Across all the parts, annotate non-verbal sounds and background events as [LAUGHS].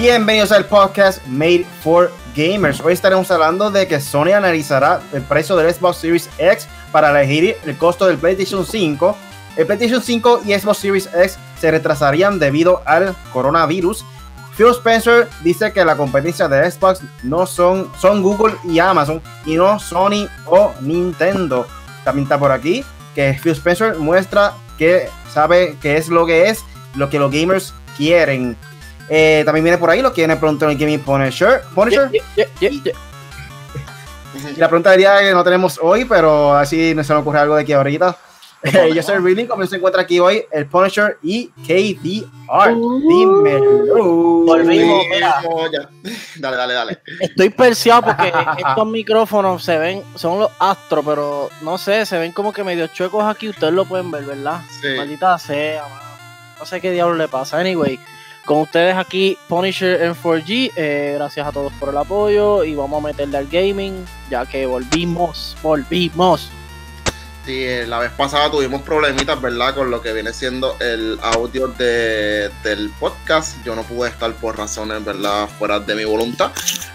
Bienvenidos al podcast Made for Gamers. Hoy estaremos hablando de que Sony analizará el precio del Xbox Series X para elegir el costo del PlayStation 5. El PlayStation 5 y Xbox Series X se retrasarían debido al coronavirus. Phil Spencer dice que la competencia de Xbox no son, son Google y Amazon y no Sony o Nintendo. También está por aquí que Phil Spencer muestra que sabe qué es lo que es, lo que los gamers quieren. Eh, también viene por ahí lo que viene pronto en el Gaming Punisher. Punisher. y, la pregunta del día que no tenemos hoy, pero así no se me ocurre algo de aquí ahorita. [LAUGHS] yo soy Really, como se encuentra aquí hoy, el Punisher y KDR. Uh, Dímelo. Volvimos, mira. Dale, dale, dale. Estoy perseado porque estos micrófonos se ven, son los astros, pero no sé, se ven como que medio chuecos aquí. Ustedes lo pueden ver, ¿verdad? Sí. Maldita sea, No sé qué diablo le pasa. Anyway, con ustedes aquí, Punisher en 4G. Eh, gracias a todos por el apoyo y vamos a meterle al gaming, ya que volvimos, volvimos. Sí, eh, la vez pasada tuvimos problemitas, ¿verdad? Con lo que viene siendo el audio de, del podcast. Yo no pude estar por razones, ¿verdad? Fuera de mi voluntad.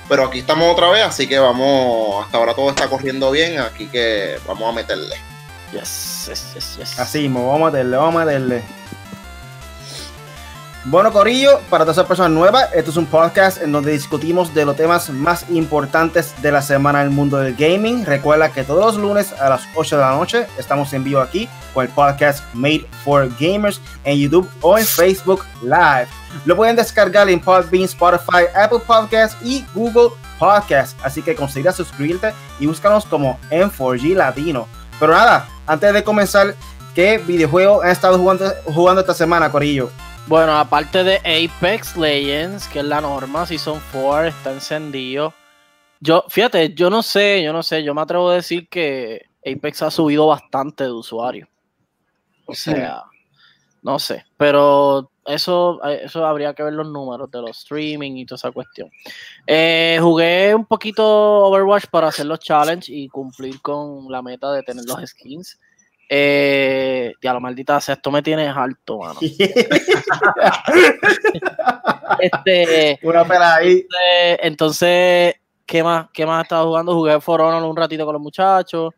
Pero aquí estamos otra vez, así que vamos. Hasta ahora todo está corriendo bien, aquí que vamos a meterle. Yes, yes, yes, yes. Así, vamos a meterle, vamos a meterle. Bueno, Corillo, para todas esas personas nuevas, esto es un podcast en donde discutimos de los temas más importantes de la semana en el mundo del gaming. Recuerda que todos los lunes a las 8 de la noche estamos en vivo aquí con el podcast Made for Gamers en YouTube o en Facebook Live. Lo pueden descargar en Podbean, Spotify, Apple Podcasts y Google Podcasts. Así que considera suscribirte y búscanos como M4G Latino. Pero nada, antes de comenzar, ¿qué videojuego han estado jugando, jugando esta semana, Corillo? Bueno, aparte de Apex Legends, que es la norma, Season 4 está encendido. Yo, fíjate, yo no sé, yo no sé, yo me atrevo a decir que Apex ha subido bastante de usuarios. O sea, no sé, pero eso, eso habría que ver los números de los streaming y toda esa cuestión. Eh, jugué un poquito Overwatch para hacer los challenges y cumplir con la meta de tener los skins. Eh, ya la maldita sea, esto me tiene alto, mano. [LAUGHS] este, Una pela ahí. Entonces, ¿qué más? ¿Qué más he estado jugando? Jugué For Honor un ratito con los muchachos.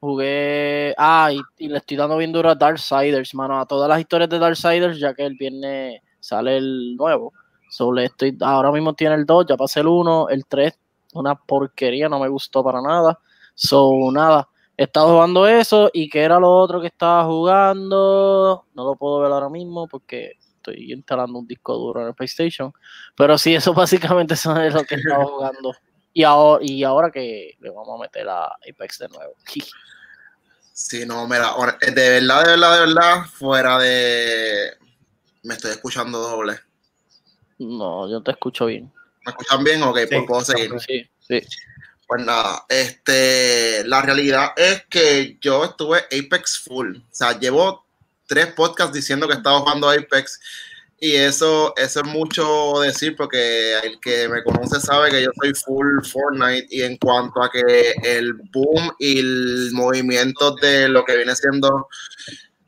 Jugué. Ah, y, le estoy dando bien duro a Darksiders, mano. A todas las historias de Darksiders, ya que el viernes sale el nuevo. So, estoy, ahora mismo tiene el 2, ya pasé el 1, el 3, una porquería, no me gustó para nada. So, nada He estado jugando eso y que era lo otro que estaba jugando. No lo puedo ver ahora mismo porque estoy instalando un disco duro en el PlayStation. Pero sí, eso [LAUGHS] básicamente es lo que estaba jugando. Y ahora, y ahora que le vamos a meter a Apex de nuevo. [LAUGHS] Sí, no, mira, de verdad, de verdad, de verdad, fuera de. Me estoy escuchando doble. No, yo te escucho bien. ¿Me escuchan bien? Ok, pues puedo seguir. Sí, sí. Pues nada, este, la realidad es que yo estuve Apex full. O sea, llevo tres podcasts diciendo que estaba jugando Apex. Y eso, eso es mucho decir porque el que me conoce sabe que yo soy full Fortnite. Y en cuanto a que el boom y el movimiento de lo que viene siendo.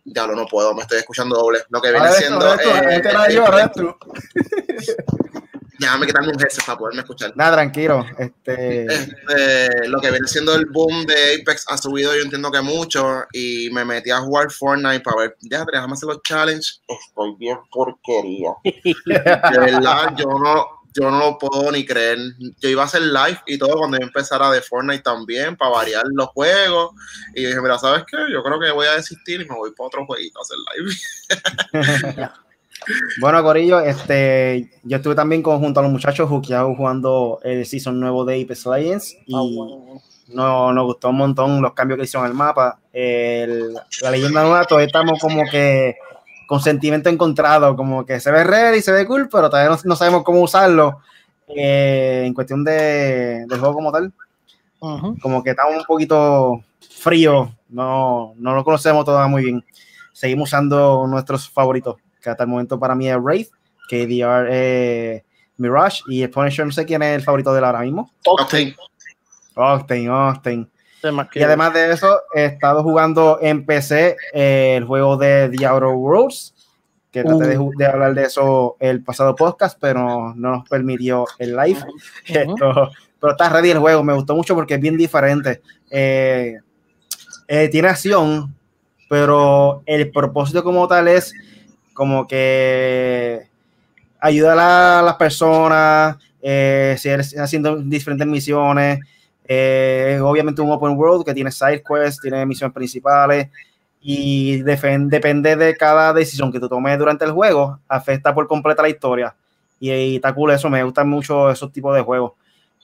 Ya lo no puedo, me estoy escuchando doble. Lo que viene siendo. [LAUGHS] déjame quitarme un headset para poderme escuchar. Nada, tranquilo. Este... este... lo que viene siendo el boom de Apex ha subido, yo entiendo que mucho, y me metí a jugar Fortnite para ver, ya, déjame hacer los challenges. Estoy bien porquería. [LAUGHS] de verdad, yo no, yo no lo puedo ni creer. Yo iba a hacer live y todo cuando yo empezara de Fortnite también, para variar los juegos. Y dije, mira, ¿sabes qué? Yo creo que voy a desistir y me voy para otro jueguito a hacer live. [LAUGHS] Bueno, Corillo, este, yo estuve también junto a los muchachos jugando el season nuevo de Apex Legends y no, nos gustó un montón los cambios que hicieron en el mapa. la leyenda nueva, todavía estamos como que con sentimiento encontrado, como que se ve ready y se ve cool, pero todavía no, sabemos cómo usarlo eh, en cuestión de, del juego como tal. Como que estamos un poquito frío, no, no lo conocemos todavía muy bien. Seguimos usando nuestros favoritos que hasta el momento para mí es Wraith, KDR eh, Mirage y el Punisher, no sé quién es el favorito de él ahora mismo. Octane. Octane, Octane. Y además de eso, he estado jugando en PC eh, el juego de The Outer Worlds. que traté uh. de, hablar de eso el pasado podcast, pero no nos permitió el live. [LAUGHS] pero está ready el juego, me gustó mucho porque es bien diferente. Eh, eh, tiene acción, pero el propósito como tal es como que ayudar a las personas, eh, haciendo diferentes misiones. Eh, obviamente un open world que tiene side quests, tiene misiones principales y depende de cada decisión que tú tomes durante el juego, afecta por completa la historia. Y, y está cool eso, me gustan mucho esos tipos de juegos.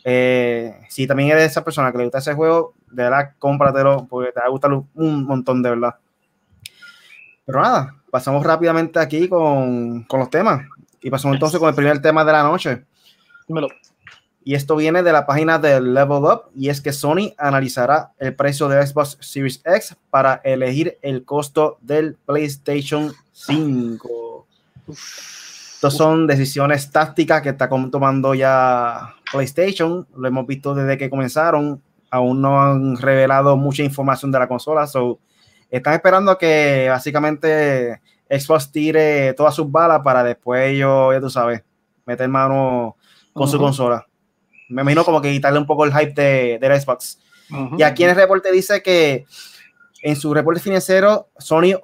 Eh, si también eres esa persona que le gusta ese juego, de verdad, cómpratelo porque te va a gustar un montón, de verdad. Pero nada, pasamos rápidamente aquí con, con los temas. Y pasamos entonces con el primer tema de la noche. Dímelo. Y esto viene de la página de Level Up y es que Sony analizará el precio de Xbox Series X para elegir el costo del PlayStation 5. Estas son decisiones tácticas que está tomando ya PlayStation. Lo hemos visto desde que comenzaron. Aún no han revelado mucha información de la consola. So, están esperando que básicamente Xbox tire todas sus balas para después ellos, ya tú sabes, meter mano con su consola me imagino como que quitarle un poco el hype de, de Xbox. Y aquí en el reporte dice que en su reporte financiero Sony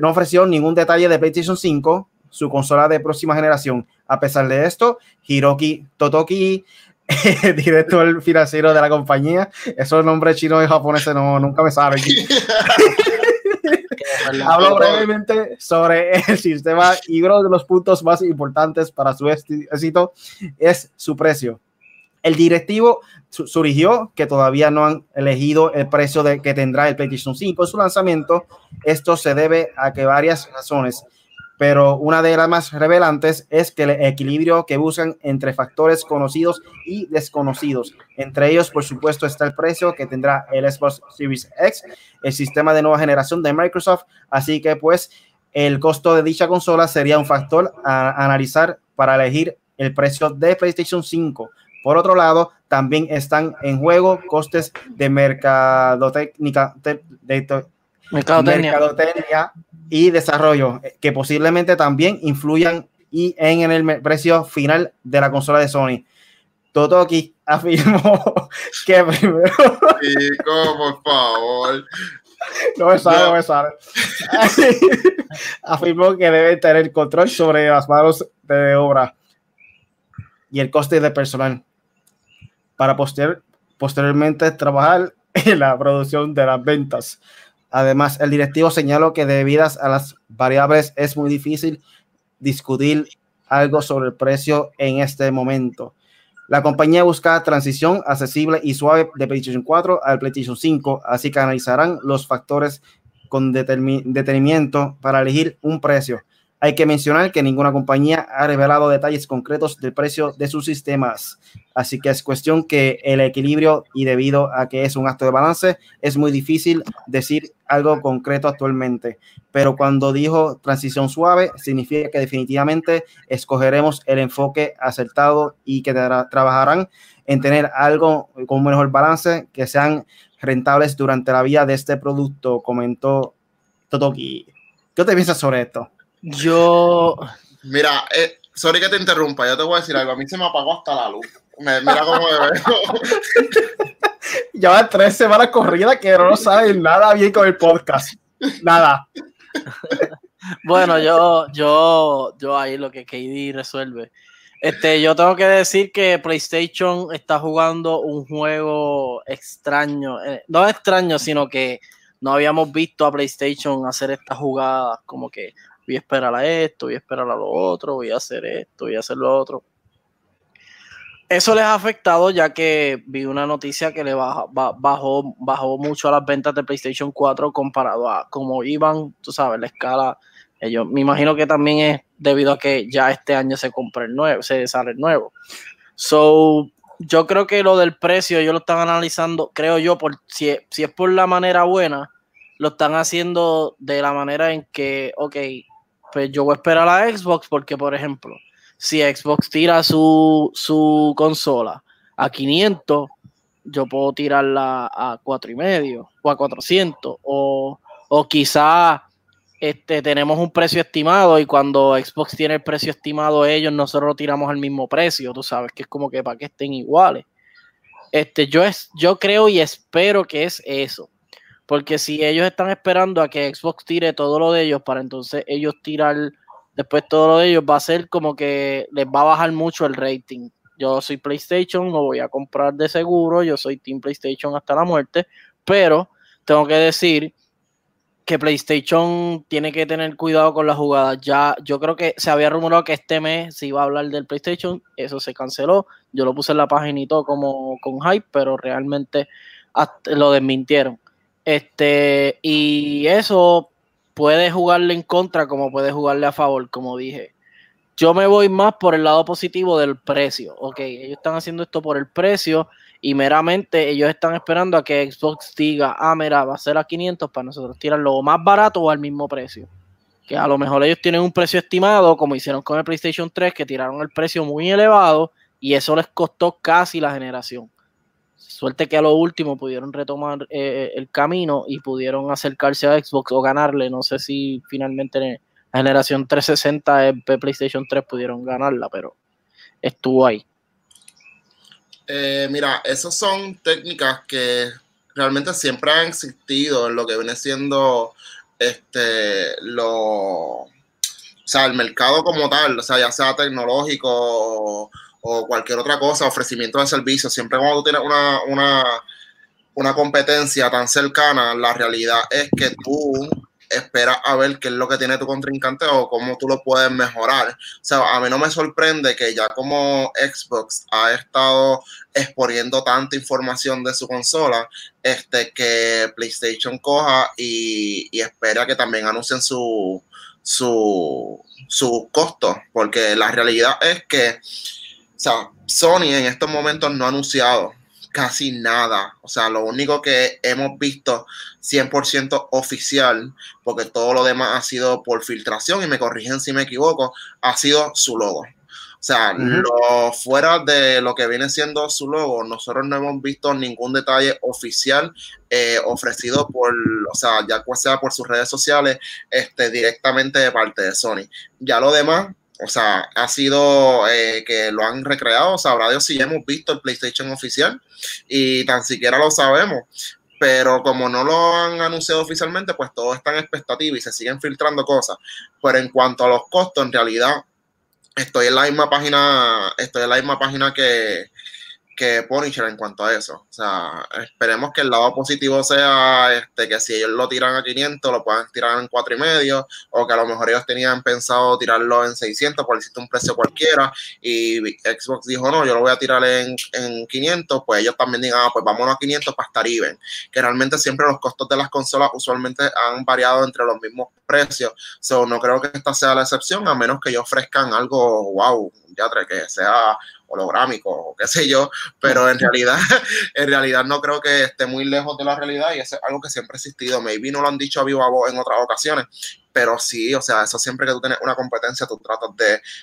no ofreció ningún detalle de PlayStation 5, su consola de próxima generación. A pesar de esto, Hiroki Totoki, [LAUGHS] director financiero de la compañía, esos nombres chinos y japoneses no, nunca me saben. [LAUGHS] Hablo brevemente sobre [LAUGHS] el sistema y uno de los puntos más importantes para su éxito es su precio. El directivo surgió que todavía no han elegido el precio de, que tendrá el PlayStation 5 en su lanzamiento. Esto se debe a que varias razones, pero una de las más revelantes es que el equilibrio que buscan entre factores conocidos y desconocidos. Entre ellos, por supuesto, está el precio que tendrá el Xbox Series X, el sistema de nueva generación de Microsoft. Así que, pues, el costo de dicha consola sería un factor a analizar para elegir el precio de PlayStation 5. Por otro lado, también están en juego costes de mercadotécnica, de, mercadotecnia. Y desarrollo que posiblemente también influyan y en el precio final de la consola de Sony. Totoki afirmó [LAUGHS] que primero. Chico, por favor. [LAUGHS] No me sale, no, me sale. [LAUGHS] afirmó que debe tener control sobre las manos de obra y el coste de personal para posteriormente trabajar en la producción de las ventas. Además, el directivo señaló que debido a las variables es muy difícil discutir algo sobre el precio en este momento. La compañía busca transición accesible y suave de PlayStation 4 al PlayStation 5, así que analizarán los factores con detenimiento para elegir un precio. Hay que mencionar que ninguna compañía ha revelado detalles concretos del precio de sus sistemas, así que es cuestión que el equilibrio y debido a que es un acto de balance, es muy difícil decir algo concreto actualmente. Pero cuando dijo transición suave, significa que definitivamente escogeremos el enfoque acertado y que trabajarán en tener algo con un mejor balance, que sean rentables durante la vida de este producto, comentó Totoki. ¿Qué te piensas sobre esto? Yo. Mira, eh, sorry que te interrumpa, yo te voy a decir algo. A mí se me apagó hasta la luz. mira cómo me veo. Lleva [LAUGHS] tres semanas corridas que no saben nada bien con el podcast. Nada. bueno, yo, yo, yo ahí lo que KD resuelve. Este, yo tengo que decir que PlayStation está jugando un juego extraño. Eh, no extraño, sino que no habíamos visto a PlayStation hacer estas jugadas como que voy a esperar a esto, voy a esperar a lo otro, voy a hacer esto, voy a hacer lo otro. Eso les ha afectado ya que vi una noticia que le bajó, bajó, bajó mucho a las ventas de PlayStation 4 comparado a cómo iban, tú sabes, la escala. Ellos, me imagino que también es debido a que ya este año se compra el nuevo, se sale el nuevo. So, yo creo que lo del precio, ellos lo están analizando, creo yo, por, si, si es por la manera buena, lo están haciendo de la manera en que, ok, pues yo voy a esperar a Xbox porque, por ejemplo, si Xbox tira su, su consola a 500, yo puedo tirarla a 4,5 o a 400 o, o quizá este, tenemos un precio estimado y cuando Xbox tiene el precio estimado ellos, nosotros tiramos al mismo precio, tú sabes, que es como que para que estén iguales. Este, yo, es, yo creo y espero que es eso. Porque si ellos están esperando a que Xbox tire todo lo de ellos para entonces ellos tirar después todo lo de ellos, va a ser como que les va a bajar mucho el rating. Yo soy PlayStation, lo voy a comprar de seguro, yo soy Team PlayStation hasta la muerte, pero tengo que decir que PlayStation tiene que tener cuidado con las jugadas. Ya, yo creo que se había rumorado que este mes se iba a hablar del PlayStation, eso se canceló. Yo lo puse en la página y todo como con hype, pero realmente lo desmintieron. Este, y eso puede jugarle en contra como puede jugarle a favor, como dije. Yo me voy más por el lado positivo del precio. Ok, ellos están haciendo esto por el precio y meramente ellos están esperando a que Xbox diga, ah, mira, va a ser a 500 para nosotros tirarlo más barato o al mismo precio. Que a lo mejor ellos tienen un precio estimado, como hicieron con el PlayStation 3, que tiraron el precio muy elevado y eso les costó casi la generación. Suerte que a lo último pudieron retomar eh, el camino y pudieron acercarse a Xbox o ganarle. No sé si finalmente en la generación 360 de PlayStation 3 pudieron ganarla, pero estuvo ahí. Eh, mira, esas son técnicas que realmente siempre han existido en lo que viene siendo este lo o sea, el mercado como tal, o sea, ya sea tecnológico o cualquier otra cosa, ofrecimiento de servicios, siempre cuando tú tienes una, una, una competencia tan cercana, la realidad es que tú esperas a ver qué es lo que tiene tu contrincante o cómo tú lo puedes mejorar. O sea, a mí no me sorprende que ya como Xbox ha estado exponiendo tanta información de su consola, este, que PlayStation coja y, y espera que también anuncien su, su, su costo, porque la realidad es que sea, Sony en estos momentos no ha anunciado casi nada. O sea, lo único que hemos visto 100% oficial, porque todo lo demás ha sido por filtración, y me corrigen si me equivoco, ha sido su logo. O sea, lo, fuera de lo que viene siendo su logo, nosotros no hemos visto ningún detalle oficial eh, ofrecido por, o sea, ya sea por sus redes sociales, este, directamente de parte de Sony. Ya lo demás, o sea, ha sido eh, que lo han recreado, sabrá Dios si ya hemos visto el PlayStation oficial y tan siquiera lo sabemos. Pero como no lo han anunciado oficialmente, pues todo está en expectativa y se siguen filtrando cosas. Pero en cuanto a los costos, en realidad estoy en la misma página, estoy en la misma página que, que Punisher en cuanto a eso. O sea, esperemos que el lado positivo sea este, que si ellos lo tiran a 500, lo puedan tirar en 4 y medio, o que a lo mejor ellos tenían pensado tirarlo en 600 por decirte un precio cualquiera, y Xbox dijo, no, yo lo voy a tirar en, en 500, pues ellos también digan, ah, pues vámonos a 500 para estar even. Que realmente siempre los costos de las consolas usualmente han variado entre los mismos precios. So, no creo que esta sea la excepción, a menos que ellos ofrezcan algo, wow, ya que sea holográmico o qué sé yo, pero en realidad, [LAUGHS] en realidad no creo que esté muy lejos de la realidad y eso es algo que siempre ha existido. Maybe no lo han dicho a viva voz en otras ocasiones, pero sí, o sea, eso siempre que tú tienes una competencia, tú tratas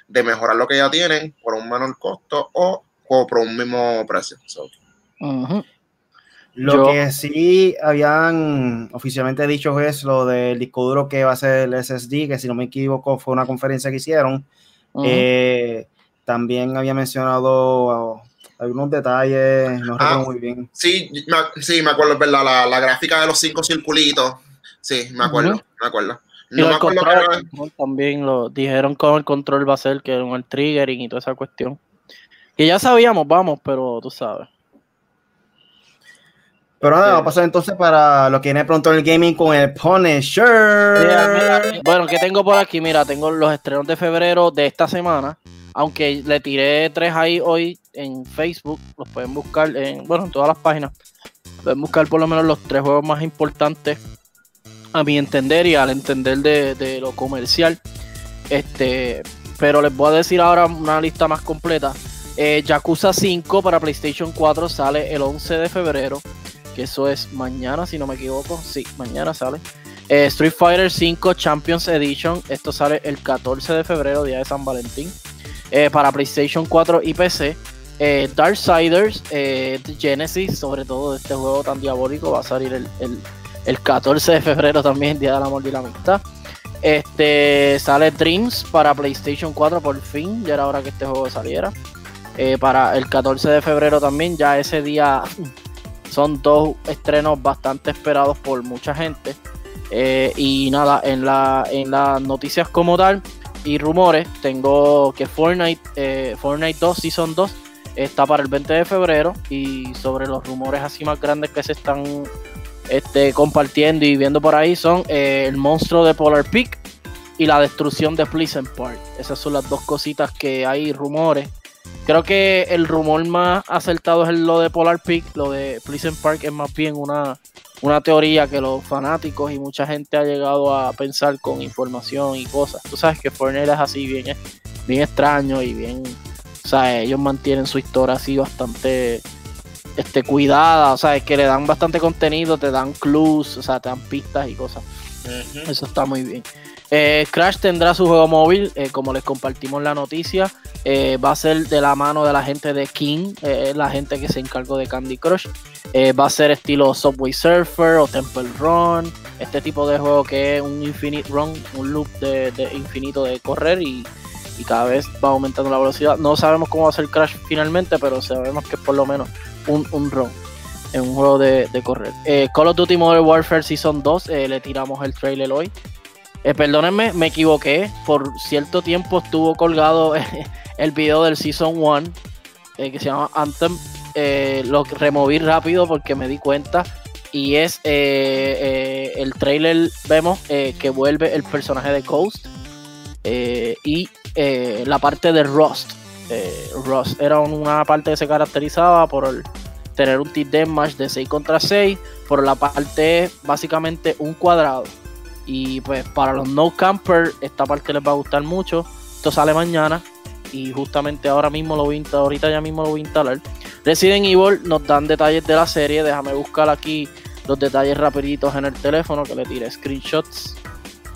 de, mejorar lo que ya tienen por un menor costo o, por un mismo precio. Lo que sí habían oficialmente dicho es lo del disco duro que va a ser el SSD, que si no me equivoco fue una conferencia que hicieron. También había mencionado algunos detalles, no recuerdo ah, muy bien. Sí, me, sí, me acuerdo, ¿verdad? La, la, gráfica de los cinco circulitos. Sí, me acuerdo, me acuerdo. No me acuerdo También lo dijeron cómo el control va a ser, que era el triggering y toda esa cuestión. Que ya sabíamos, vamos, pero tú sabes. Pero nada, va a pasar entonces para lo que viene pronto el gaming con el Punisher. bueno, ¿qué tengo por aquí? Mira, tengo los estrenos de febrero de esta semana. Aunque le tiré tres ahí hoy en Facebook, los pueden buscar en, bueno, en todas las páginas. Pueden buscar por lo menos los tres juegos más importantes a mi entender y al entender de, lo comercial. Este, pero les voy a decir ahora una lista más completa. Eh, Yakuza 5 para PlayStation 4 sale el 11 de febrero, que eso es mañana, si no me equivoco. Sí, mañana sale. Eh, Street Fighter 5 Champions Edition, esto sale el 14 de febrero, día de San Valentín. Eh, para PlayStation 4 y PC. Eh, Darksiders, eh, Genesis, sobre todo este juego tan diabólico, va a salir el, 14 de febrero también, Día del Amor y la Amistad. Este sale Dreams para PlayStation 4 por fin, ya era hora que este juego saliera. Eh, para el 14 de febrero también, ya ese día son dos estrenos bastante esperados por mucha gente. Y nada, en, la, en las noticias como tal y rumores, tengo que Fortnite, eh, Fortnite 2, Season 2, está para el 20 de febrero. Y sobre los rumores así más grandes que se están este, compartiendo y viendo por ahí son eh, el monstruo de Polar Peak y la destrucción de Pleasant Park. Esas son las dos cositas que hay rumores. Creo que el rumor más acertado es lo de Polar Peak. Lo de Pleasant Park es más bien una, una teoría que los fanáticos y mucha gente ha llegado a pensar con información y cosas. Tú sabes que Fortnite es así bien, bien extraño y bien, o sea, ellos mantienen su historia así bastante este, cuidada, o sea, es que le dan bastante contenido, te dan clues, o sea, te dan pistas y cosas. Eso está muy bien. Eh, Crash tendrá su juego móvil, eh, como les compartimos la noticia. Eh, va a ser de la mano de la gente de King, la gente que se encargó de Candy Crush. va a ser estilo Subway Surfer o Temple Run, este tipo de juego que es un infinite run, un loop de, infinito de correr y, cada vez va aumentando la velocidad. No sabemos cómo va a ser Crash finalmente, pero sabemos que es por lo menos un, un run en un juego de, correr. Call of Duty Modern Warfare Season 2, le tiramos el trailer hoy. Eh, perdónenme, me equivoqué. Por cierto tiempo estuvo colgado [LAUGHS] el video del Season 1 eh, que se llama Anthem. Eh, lo removí rápido porque me di cuenta. Y es el trailer, vemos que vuelve el personaje de Ghost. y la parte de Rust. Rust era una parte que se caracterizaba por tener un team match de 6 contra 6. Por la parte básicamente un cuadrado y pues para los no campers, esta parte les va a gustar mucho. Esto sale mañana. Y justamente ahora mismo lo voy a ahorita ya mismo lo voy a instalar. Resident Evil nos dan detalles de la serie. Déjame buscar aquí los detalles rapiditos en el teléfono que le tiré screenshots.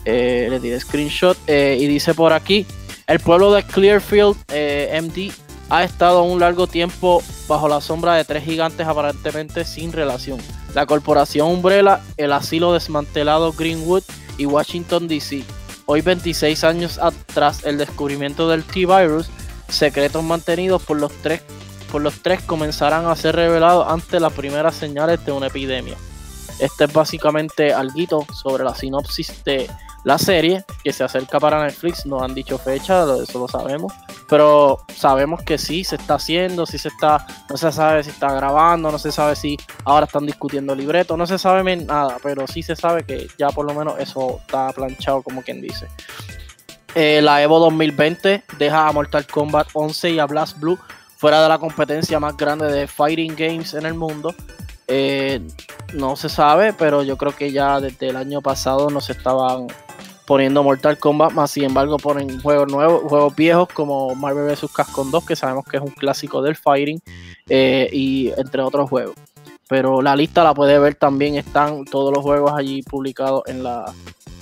Eh, le tiré screenshot. Eh, y dice por aquí. El pueblo de Clearfield eh, MD ha estado un largo tiempo bajo la sombra de tres gigantes aparentemente sin relación. La corporación Umbrella, el asilo desmantelado Greenwood y Washington DC. Hoy 26 años atrás el descubrimiento del T-Virus, secretos mantenidos por los tres por los tres comenzarán a ser revelados ante las primeras señales de una epidemia. Este es básicamente algo sobre la sinopsis de la serie que se acerca para Netflix. No han dicho fecha, eso lo sabemos. Pero sabemos que sí se está haciendo, sí se está, no se sabe si está grabando, no se sabe si ahora están discutiendo libreto, no se sabe nada, pero sí se sabe que ya por lo menos eso está planchado como quien dice. Eh, la Evo 2020 deja a Mortal Kombat 11 y a Blast Blue fuera de la competencia más grande de fighting games en el mundo. Eh, no se sabe, pero yo creo que ya desde el año pasado nos estaban poniendo Mortal Kombat, más sin embargo ponen juegos nuevos, juegos viejos como Marvel vs. Capcom 2, que sabemos que es un clásico del fighting, eh, y entre otros juegos. Pero la lista la puede ver también, están todos los juegos allí publicados en la,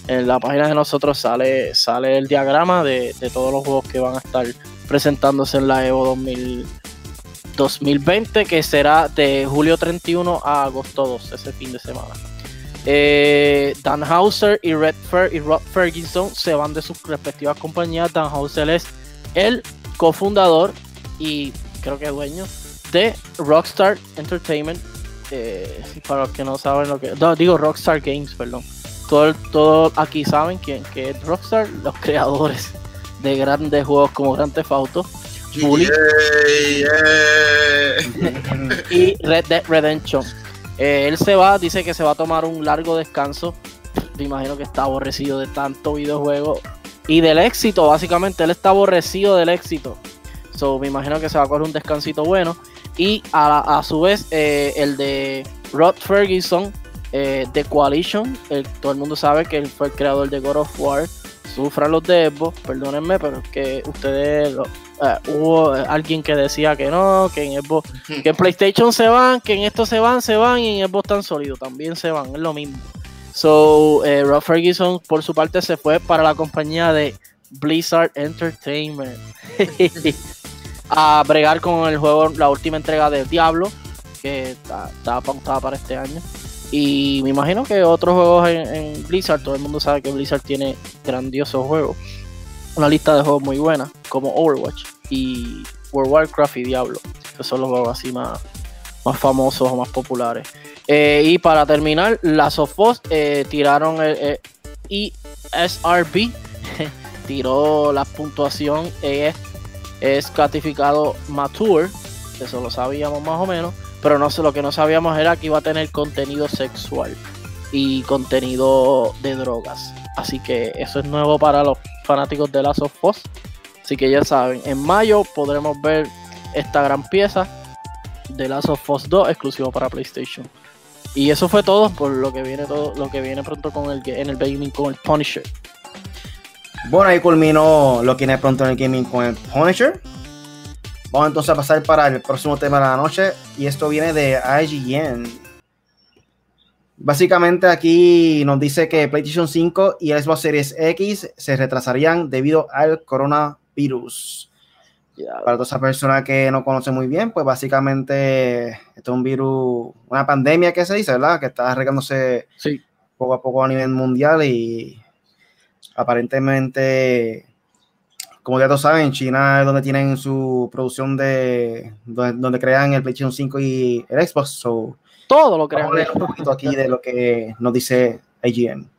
en la página de nosotros, sale, sale el diagrama de, todos los juegos que van a estar presentándose en la Evo 2020, que será de julio 31 a agosto 2, ese fin de semana. Eh, Dan Hauser y Red y Rob Ferguson se van de sus respectivas compañías. Dan Hauser es el cofundador y creo que dueño de Rockstar Entertainment. Eh, para los que no saben lo que. No, digo Rockstar Games, perdón. Todo, todo aquí saben quién que es Rockstar, los [LAUGHS] creadores de grandes juegos como Grand Theft Auto, y Red Dead Redemption. Eh, él se va, dice que se va a tomar un largo descanso. Me imagino que está aborrecido de tanto videojuego y del éxito. Básicamente, él está aborrecido del éxito. So, me imagino que se va a coger un descansito bueno. Y a, su vez, eh, el de Rod Ferguson, eh, de Coalition. todo el mundo sabe que él fue el creador de God of War. Sufran los de perdónenme, pero es que ustedes eh, hubo alguien que decía que no, que en Xbox, que en PlayStation se van, que en esto se van, se van y en Xbox tan sólido, también se van, es lo mismo. So, eh, Rob Ferguson por su parte se fue para la compañía de Blizzard Entertainment [LAUGHS] a bregar con el juego, la última entrega de Diablo, que estaba pautada para este año. Y me imagino que otros juegos en, Blizzard, todo el mundo sabe que Blizzard tiene grandiosos juegos. Una lista de juegos muy buena, como Overwatch y World of Warcraft y Diablo, que son los juegos así más, más famosos o más populares. Eh, y para terminar, las of eh, tiraron el, ESRB, [LAUGHS] tiró la puntuación, es, es clasificado mature, eso lo sabíamos más o menos pero no sé, lo que no sabíamos era que iba a tener contenido sexual y contenido de drogas. Así que eso es nuevo para los fanáticos de Last of Us. Así que ya saben, en mayo podremos ver esta gran pieza de Last of Us 2 exclusivo para PlayStation. Y eso fue todo por lo que viene todo, lo que viene pronto con el en el gaming con el Punisher. Bueno, ahí culminó lo que viene pronto en el gaming con el Punisher. Vamos entonces a pasar para el próximo tema de la noche y esto viene de IGN. Básicamente aquí nos dice que PlayStation 5 y Xbox Series X se retrasarían debido al coronavirus. Para toda esa persona que no conoce muy bien, pues básicamente esto es un virus, una pandemia que se dice, ¿verdad? Que está regándose poco a poco a nivel mundial y aparentemente como ya todos saben, China es donde tienen su producción de. donde, crean el PlayStation 5 y el Xbox. Todo lo crean. Vamos a un poquito aquí de lo que nos dice IGN.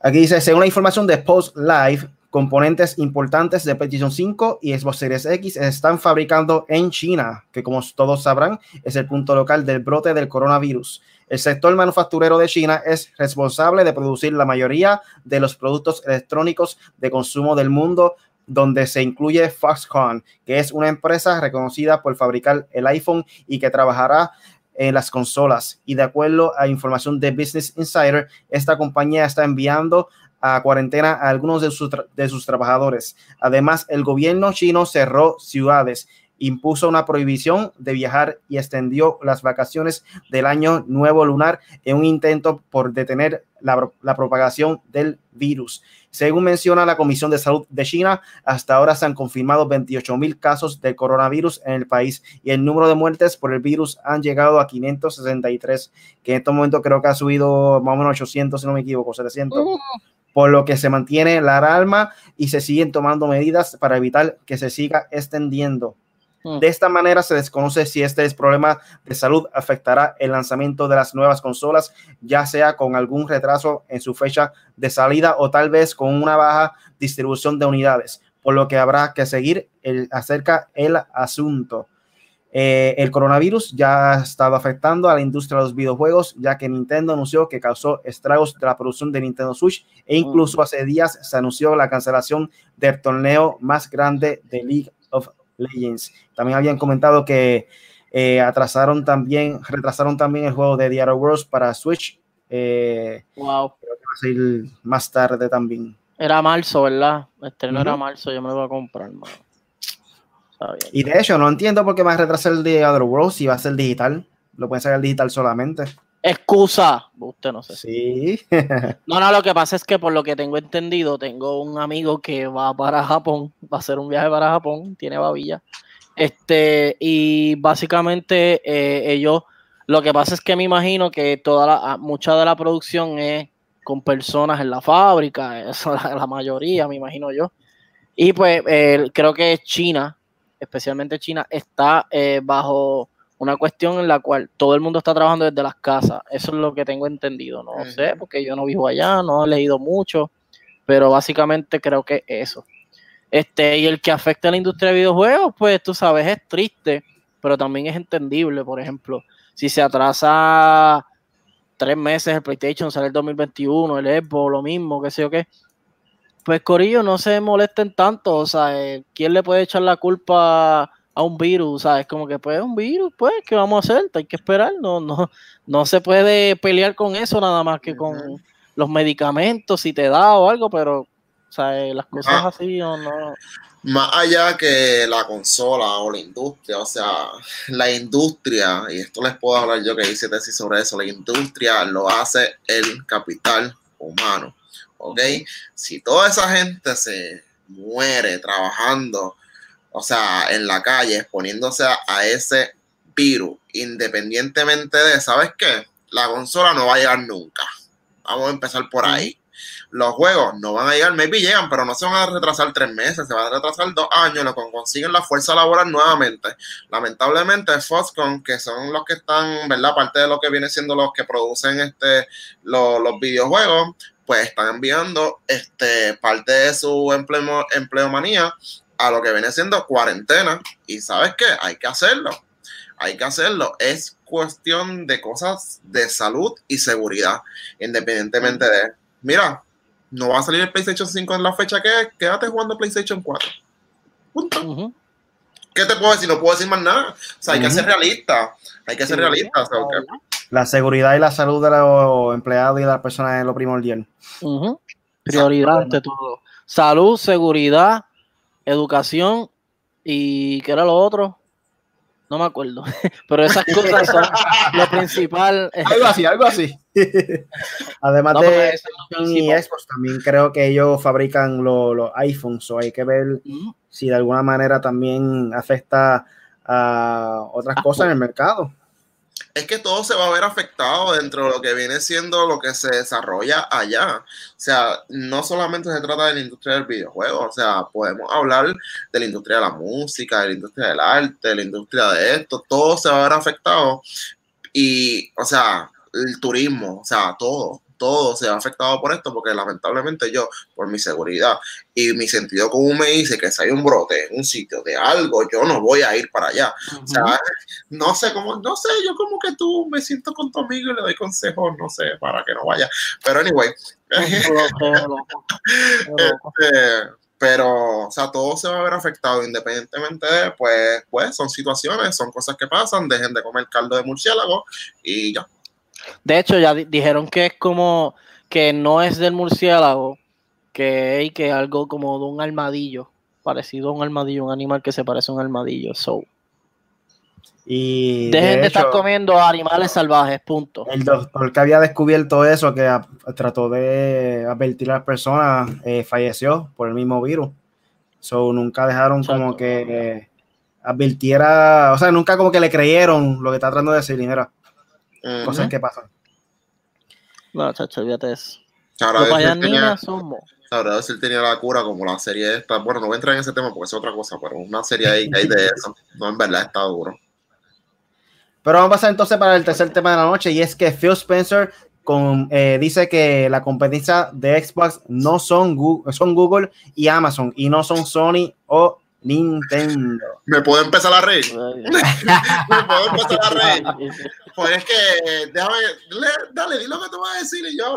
Aquí dice: según la información de Post Live, componentes importantes de PlayStation 5 y Xbox Series X están fabricando en China, que como todos sabrán es el punto local del brote del coronavirus. El sector manufacturero de China es responsable de producir la mayoría de los productos electrónicos de consumo del mundo, donde se incluye Foxconn, que es una empresa reconocida por fabricar el iPhone y que trabajará en las consolas. Y de acuerdo a información de Business Insider, esta compañía está enviando a cuarentena a algunos de sus, de sus trabajadores. Además, el gobierno chino cerró ciudades impuso una prohibición de viajar y extendió las vacaciones del año nuevo lunar en un intento por detener la, propagación del virus. Según menciona la Comisión de Salud de China, hasta ahora se han confirmado 28 mil casos de coronavirus en el país y el número de muertes por el virus han llegado a 563, que en este momento creo que ha subido más o menos 800, si no me equivoco, 700. Por lo que se mantiene la alarma y se siguen tomando medidas para evitar que se siga extendiendo. Mm. De esta manera se desconoce si este problema de salud afectará el lanzamiento de las nuevas consolas, ya sea con algún retraso en su fecha de salida o tal vez con una baja distribución de unidades, por lo que habrá que seguir el, acerca el asunto. Eh, el coronavirus ya ha estado afectando a la industria de los videojuegos, ya que Nintendo anunció que causó estragos de la producción de Nintendo Switch e incluso mm. hace días se anunció la cancelación del torneo más grande de League Legends. También habían comentado que eh, atrasaron también, retrasaron también el juego de The Other Worlds para Switch. Eh, wow. Creo que va a salir más tarde también. Era marzo, ¿verdad? Este no era marzo, yo me lo voy a comprar, Y de hecho, no entiendo por qué va a retrasar el de Other Worlds si va a ser digital. Lo pueden sacar digital solamente. Excusa, usted no sé. Sí. [LAUGHS] no, no, lo que pasa es que por lo que tengo entendido, tengo un amigo que va para Japón, va a hacer un viaje para Japón, tiene babilla. Este, y básicamente eh, ellos, lo que pasa es que me imagino que toda la, ah, mucha de la producción es con personas en la fábrica, [LAUGHS] eso, la, mayoría, me imagino yo. Y pues creo que China, especialmente China, está eh, bajo una cuestión en la cual todo el mundo está trabajando desde las casas. Eso es lo que tengo entendido. No sé, porque yo no vivo allá, no he leído mucho, pero básicamente creo que eso. Este, y el que afecta a la industria de videojuegos, pues tú sabes, es triste, pero también es entendible. Por ejemplo, si se atrasa tres meses el PlayStation, sale el 2021, el Xbox, lo mismo, qué sé yo qué. Pues Corillo, no se molesten tanto, o sea, eh, ¿quién le puede echar la culpa a un virus, ¿sabes? Como que pues un virus, pues, ¿qué vamos a hacer? Hay que esperar, no, no, no se puede pelear con eso nada más que con los medicamentos, si te da o algo, pero, ¿sabes? Las cosas ah. así o no. Más allá que la consola o la industria, o sea, la industria, y esto les puedo hablar yo que hice tesis sobre eso, la industria lo hace el capital humano, ¿ok? Si toda esa gente se muere trabajando, o sea, en la calle, exponiéndose a, ese virus, independientemente de, ¿sabes qué? la consola no va a llegar nunca. Vamos a empezar por ahí. Los juegos no van a llegar, maybe llegan, pero no se van a retrasar tres meses, se van a retrasar dos años, lo consiguen la fuerza laboral nuevamente. Lamentablemente, Foxconn, que son los que están, ¿verdad? Parte de lo que viene siendo los que producen este, los, los videojuegos, pues están enviando este, parte de su empleo, empleomanía a lo que viene siendo cuarentena. Y sabes qué, hay que hacerlo. Hay que hacerlo. Es cuestión de cosas de salud y seguridad, independientemente de, mira, no va a salir el PlayStation 5 en la fecha que es, quédate jugando PlayStation 4. Punto. ¿Qué te puedo decir? No puedo decir más nada. O sea, hay que ser realista. Hay que ser realista. La seguridad y la salud de los empleados y de las personas es lo primordial. Prioridad ante todo. Salud, seguridad, educación y ¿qué era lo otro? No me acuerdo. [LAUGHS] Pero esas cosas son [LAUGHS] lo principal. algo así, algo así. [LAUGHS] Además de y Xbox, también creo que ellos fabrican los, iPhones, o hay que ver si de alguna manera también afecta a otras cosas en el mercado es que todo se va a ver afectado dentro de lo que viene siendo lo que se desarrolla allá. O sea, no solamente se trata de la industria del videojuego, o sea, podemos hablar de la industria de la música, de la industria del arte, de la industria de esto, todo se va a ver afectado. Y, o sea, el turismo, o sea, todo todo se ha afectado por esto, porque lamentablemente yo, por mi seguridad y mi sentido común me dice que si hay un brote en un sitio de algo, yo no voy a ir para allá. O sea, no sé cómo, no sé, yo como que tú me siento con tu amigo y le doy consejos, no sé, para que no vaya. Pero anyway. Este, pero, o sea, todo se va a ver afectado independientemente de, pues, pues, son situaciones, son cosas que pasan, dejen de comer caldo de murciélago y ya. De hecho, ya dijeron que es como que no es del murciélago, que es que algo como de un armadillo, parecido a un armadillo, un animal que se parece a un armadillo. So. Y Dejen de, estar comiendo animales salvajes, punto. El doctor que había descubierto eso, que trató de advertir a las personas, eh, falleció por el mismo virus. So, nunca dejaron como que advirtiera, o sea, nunca como que le creyeron lo que está tratando de decir, mira, cosas que pasan. Bueno, chacho, olvídate eso. Ahora tenía, ahora si él tenía la cura como la serie esta. Bueno, no voy a entrar en ese tema porque es otra cosa, pero una serie ahí que hay de eso. [LAUGHS] No, en verdad está duro. Pero vamos a pasar entonces para el tercer tema de la noche y es que Phil Spencer con, eh, dice que la competencia de Xbox no son Google, son Google y Amazon y no son Sony o Nintendo. ¿Me puedo empezar a reír? [LAUGHS] ¿Me puedo empezar a reír? [LAUGHS] Pues es que, déjame, dale, di lo que te voy a decir y yo.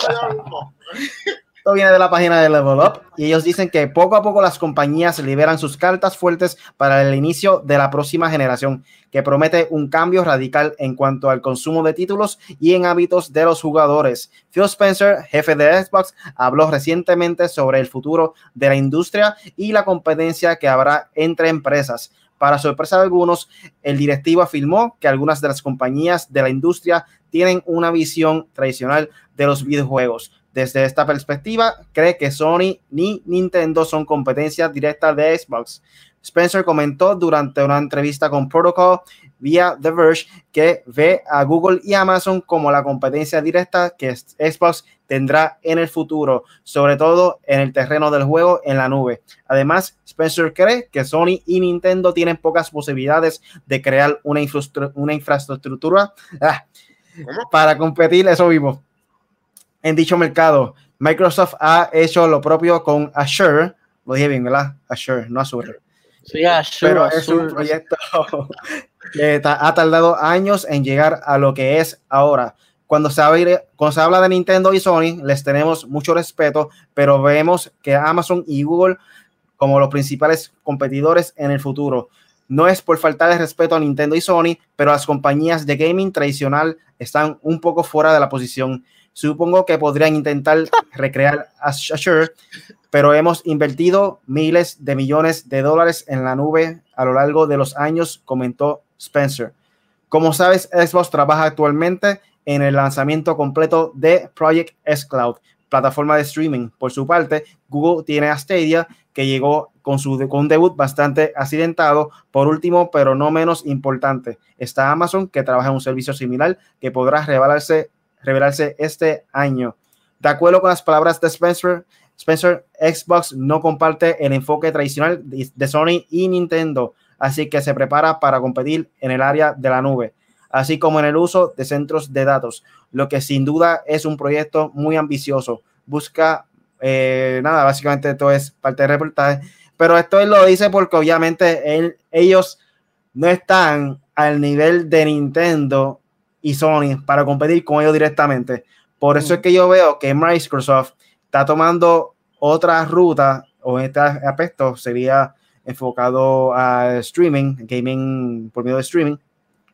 Esto viene de la página de Level Up y ellos dicen que poco a poco las compañías liberan sus cartas fuertes para el inicio de la próxima generación, que promete un cambio radical en cuanto al consumo de títulos y en hábitos de los jugadores. Phil Spencer, jefe de Xbox, habló recientemente sobre el futuro de la industria y la competencia que habrá entre empresas. Para sorpresa de algunos, el directivo afirmó que algunas de las compañías de la industria tienen una visión tradicional de los videojuegos desde esta perspectiva, cree que Sony ni Nintendo son competencias directas de Xbox. Spencer comentó durante una entrevista con Protocol vía The Verge que ve a Google y Amazon como la competencia directa que Xbox tendrá en el futuro, sobre todo en el terreno del juego en la nube. Además, Spencer cree que Sony y Nintendo tienen pocas posibilidades de crear una, infraestructura ah, para competir, eso mismo, en dicho mercado. Microsoft ha hecho lo propio con Azure, lo dije bien, ¿verdad? Azure, no Azure. Sí, Azure. Pero es un proyecto [LAUGHS] ha tardado años en llegar a lo que es ahora. Cuando se, habla, cuando se habla de Nintendo y Sony, les tenemos mucho respeto, pero vemos que Amazon y Google como los principales competidores en el futuro. No es por falta de respeto a Nintendo y Sony, pero las compañías de gaming tradicional están un poco fuera de la posición. Supongo que podrían intentar recrear Azure, pero hemos invertido miles de millones de dólares en la nube a lo largo de los años, comentó Spencer. Como sabes, Xbox trabaja actualmente en el lanzamiento completo de Project S Cloud, plataforma de streaming. Por su parte, Google tiene a Stadia, que llegó con, su, con un debut bastante accidentado. Por último, pero no menos importante, está Amazon, que trabaja en un servicio similar que podrá revelarse revelarse este año. De acuerdo con las palabras de Spencer, Spencer, Xbox no comparte el enfoque tradicional de Sony y Nintendo, así que se prepara para competir en el área de la nube, así como en el uso de centros de datos, lo que sin duda es un proyecto muy ambicioso. Busca, eh, nada, básicamente todo es parte del reportaje, pero esto él lo dice porque obviamente ellos no están al nivel de Nintendo y Sony para competir con ellos directamente. Por eso es que yo veo que Microsoft está tomando otra ruta o en este aspecto sería enfocado a streaming, gaming por medio de streaming.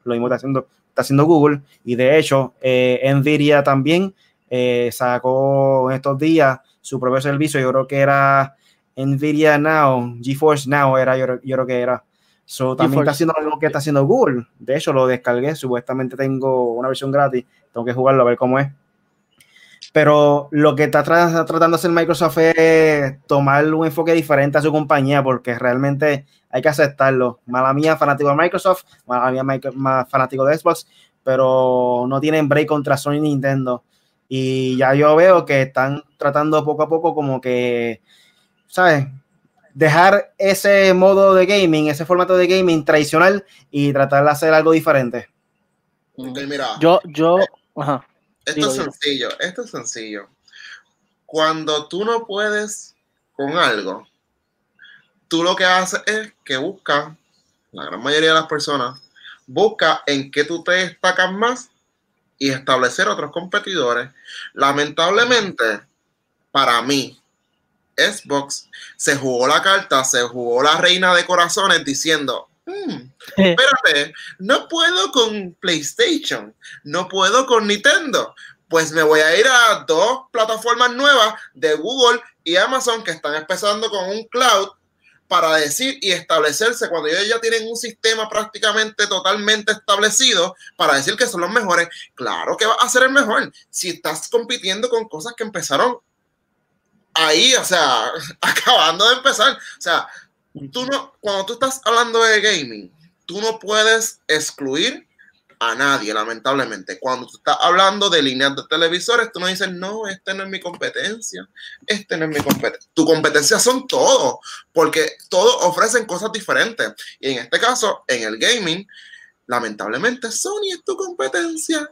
Lo mismo está haciendo, está haciendo Google y de hecho eh, Nvidia también eh, sacó en estos días su propio servicio. Yo creo que era Nvidia Now, GeForce Now era, yo, yo creo que era. So, también está haciendo lo que está haciendo Google. De hecho, lo descargué. Supuestamente tengo una versión gratis. Tengo que jugarlo a ver cómo es. Pero lo que está tratando de hacer Microsoft es tomar un enfoque diferente a su compañía, porque realmente hay que aceptarlo. Mala mía, fanático de Microsoft, mala mía, más fanático de Xbox, pero no tienen break contra Sony y Nintendo. Y ya yo veo que están tratando poco a poco como que, ¿sabes? Dejar ese modo de gaming, ese formato de gaming tradicional y tratar de hacer algo diferente. yo, yo, ajá. Esto es sencillo, esto es sencillo. Cuando tú no puedes con algo, tú lo que haces es que busca, la gran mayoría de las personas, busca en qué tú te destacas más y establecer otros competidores. Lamentablemente, para mí, Xbox se jugó la carta, se jugó la reina de corazones diciendo, Hmm, [LAUGHS] espérate, no puedo con PlayStation, no puedo con Nintendo. Pues me voy a ir a dos plataformas nuevas de Google y Amazon que están empezando con un cloud para decir y establecerse cuando ellos ya tienen un sistema prácticamente totalmente establecido para decir que son los mejores. Claro que va a ser el mejor si estás compitiendo con cosas que empezaron ahí, o sea, [LAUGHS] acabando de empezar. O sea, tú no, cuando tú estás hablando de gaming, tú no puedes excluir a nadie, lamentablemente. Cuando tú estás hablando de líneas de televisores, tú no dices, no, este no es mi competencia, este no es mi competencia. Tu competencia son todos, porque todos ofrecen cosas diferentes. Y en este caso, en el gaming, lamentablemente, Sony es tu competencia,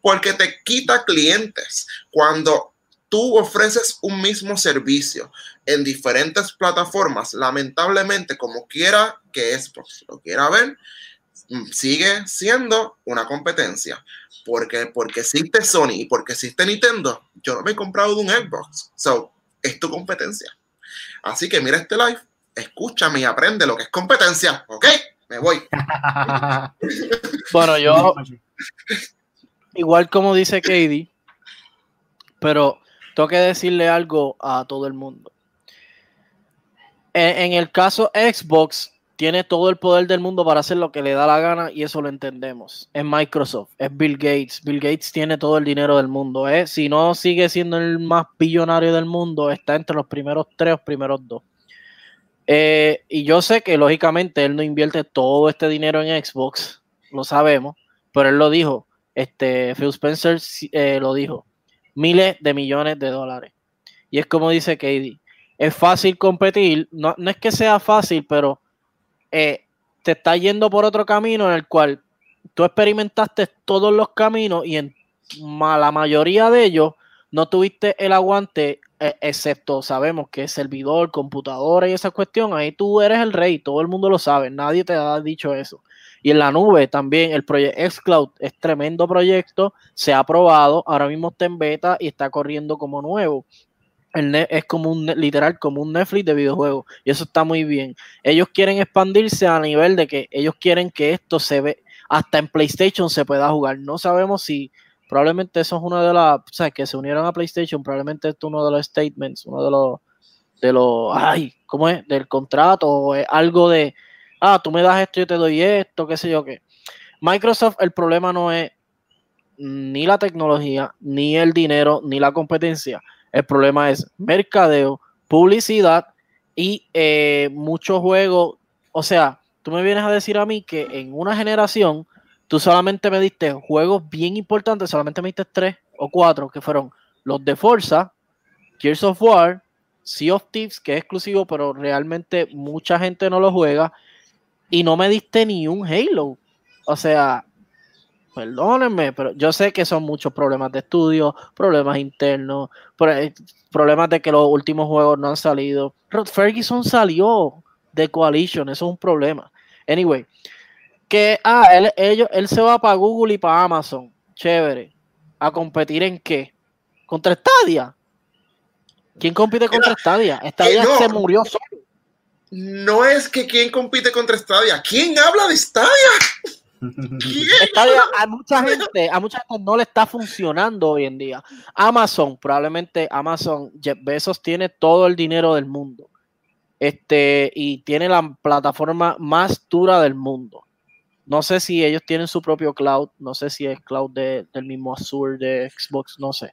porque te quita clientes. Cuando tú ofreces un mismo servicio en diferentes plataformas, lamentablemente, como quiera que Xbox lo quiera ver, mm, sigue siendo una competencia. Porque, porque existe Sony y porque existe Nintendo, yo no me he comprado de un Xbox. So, es tu competencia. Así que mira este live, escúchame y aprende lo que es competencia. ¿Ok? Me voy. [LAUGHS] bueno, yo, igual como dice Katie, pero tengo que decirle algo a todo el mundo en, el caso Xbox, tiene todo el poder del mundo para hacer lo que le da la gana y eso lo entendemos. Es Microsoft, es Bill Gates. Bill Gates tiene todo el dinero del mundo. ¿eh? Si no sigue siendo el más billonario del mundo, está entre los primeros tres o primeros dos. Eh, y yo sé que lógicamente él no invierte todo este dinero en Xbox, lo sabemos, pero él lo dijo. Este, Phil Spencer eh, lo dijo. Miles de millones de dólares. Y es como dice Katie es fácil competir. No, es que sea fácil, pero eh, te está yendo por otro camino en el cual tú experimentaste todos los caminos y en la mayoría de ellos no tuviste el aguante, e, excepto sabemos que servidor, computadora y esa cuestión, ahí tú eres el rey, todo el mundo lo sabe, nadie te ha dicho eso. Y en la nube también, el proyecto xCloud es tremendo proyecto, se ha aprobado, ahora mismo está en beta y está corriendo como nuevo es como un literal como un Netflix de videojuegos y eso está muy bien. Ellos quieren expandirse a nivel de que ellos quieren que esto se ve hasta en PlayStation se pueda jugar. No sabemos si probablemente eso es una de las, o que se unieron a PlayStation, probablemente esto es uno de los statements, uno de los de los ay, ¿cómo es? del contrato o es algo de ah, tú me das esto, yo te doy esto, qué sé yo qué. Microsoft el problema no es ni la tecnología, ni el dinero, ni la competencia el problema es mercadeo, publicidad y eh, muchos juegos. O sea, tú me vienes a decir a mí que en una generación tú solamente me diste juegos bien importantes, solamente me diste tres o cuatro, que fueron los de Forza, Gears of War, Sea of Thieves, que es exclusivo, pero realmente mucha gente no lo juega, y no me diste ni un Halo. O sea, perdónenme, pero yo sé que son muchos problemas de estudio, problemas internos, eh, problemas de que los últimos juegos no han salido. Rod Ferguson salió de Coalition, eso es un problema. Anyway, que ah, él, ellos, él se va para Google y para Amazon, chévere. ¿A competir en qué? ¿Contra Stadia? ¿Quién compite contra Stadia? Stadia se murió solo. No es que quién compite contra Stadia, ¿quién habla de Stadia? [LAUGHS] a mucha gente, a mucha gente no le está funcionando hoy en día. Amazon, probablemente Amazon, Jeff Bezos tiene todo el dinero del mundo. Este, y tiene la plataforma más dura del mundo. No sé si ellos tienen su propio cloud, no sé si es cloud del mismo Azure de Xbox, no sé.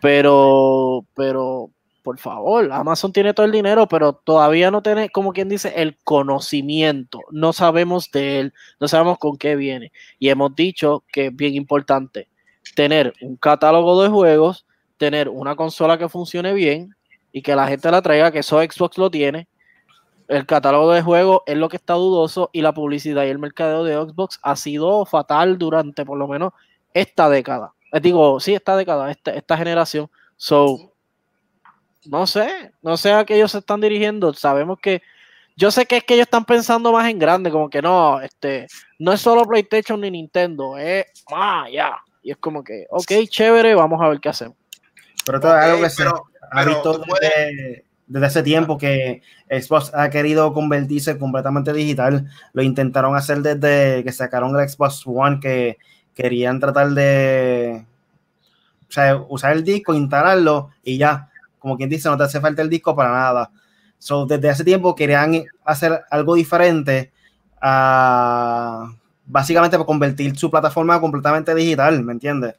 Pero, pero por favor, Amazon tiene todo el dinero, pero todavía no tiene, como quien dice, el conocimiento. No sabemos de él, no sabemos con qué viene. Y hemos dicho que es bien importante tener un catálogo de juegos, tener una consola que funcione bien y que la gente la traiga, que eso Xbox lo tiene. El catálogo de juegos es lo que está dudoso y la publicidad y el mercadeo de Xbox ha sido fatal durante por lo menos esta década. Eh, digo, sí, esta década, esta, esta generación. So, no sé, no sé a qué ellos se están dirigiendo. Sabemos que, yo sé que es que ellos están pensando más en grande, como que no, este, no es solo PlayStation ni Nintendo, es más, ya. Y es como que, ok, chévere, vamos a ver qué hacemos. Pero todo es algo que se ha visto desde, hace tiempo que Xbox ha querido convertirse completamente digital. Lo intentaron hacer desde que sacaron el Xbox One, que querían tratar de o sea, usar el disco, instalarlo y ya como quien dice, no te hace falta el disco para nada. So, desde hace tiempo querían hacer algo diferente, básicamente para convertir su plataforma completamente digital, ¿me entiendes?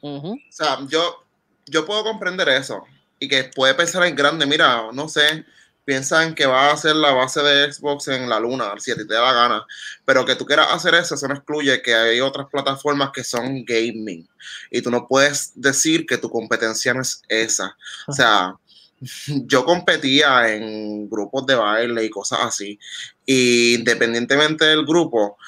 O sea, yo, yo puedo comprender eso y que puede pensar en grande, mira, no sé, piensan que va a ser la base de Xbox en la luna, si a ti te da la gana. Pero que tú quieras hacer eso, eso no excluye que hay otras plataformas que son gaming. Y tú no puedes decir que tu competencia no es esa. O sea, [LAUGHS] yo competía en grupos de baile y cosas así. Y independientemente del grupo,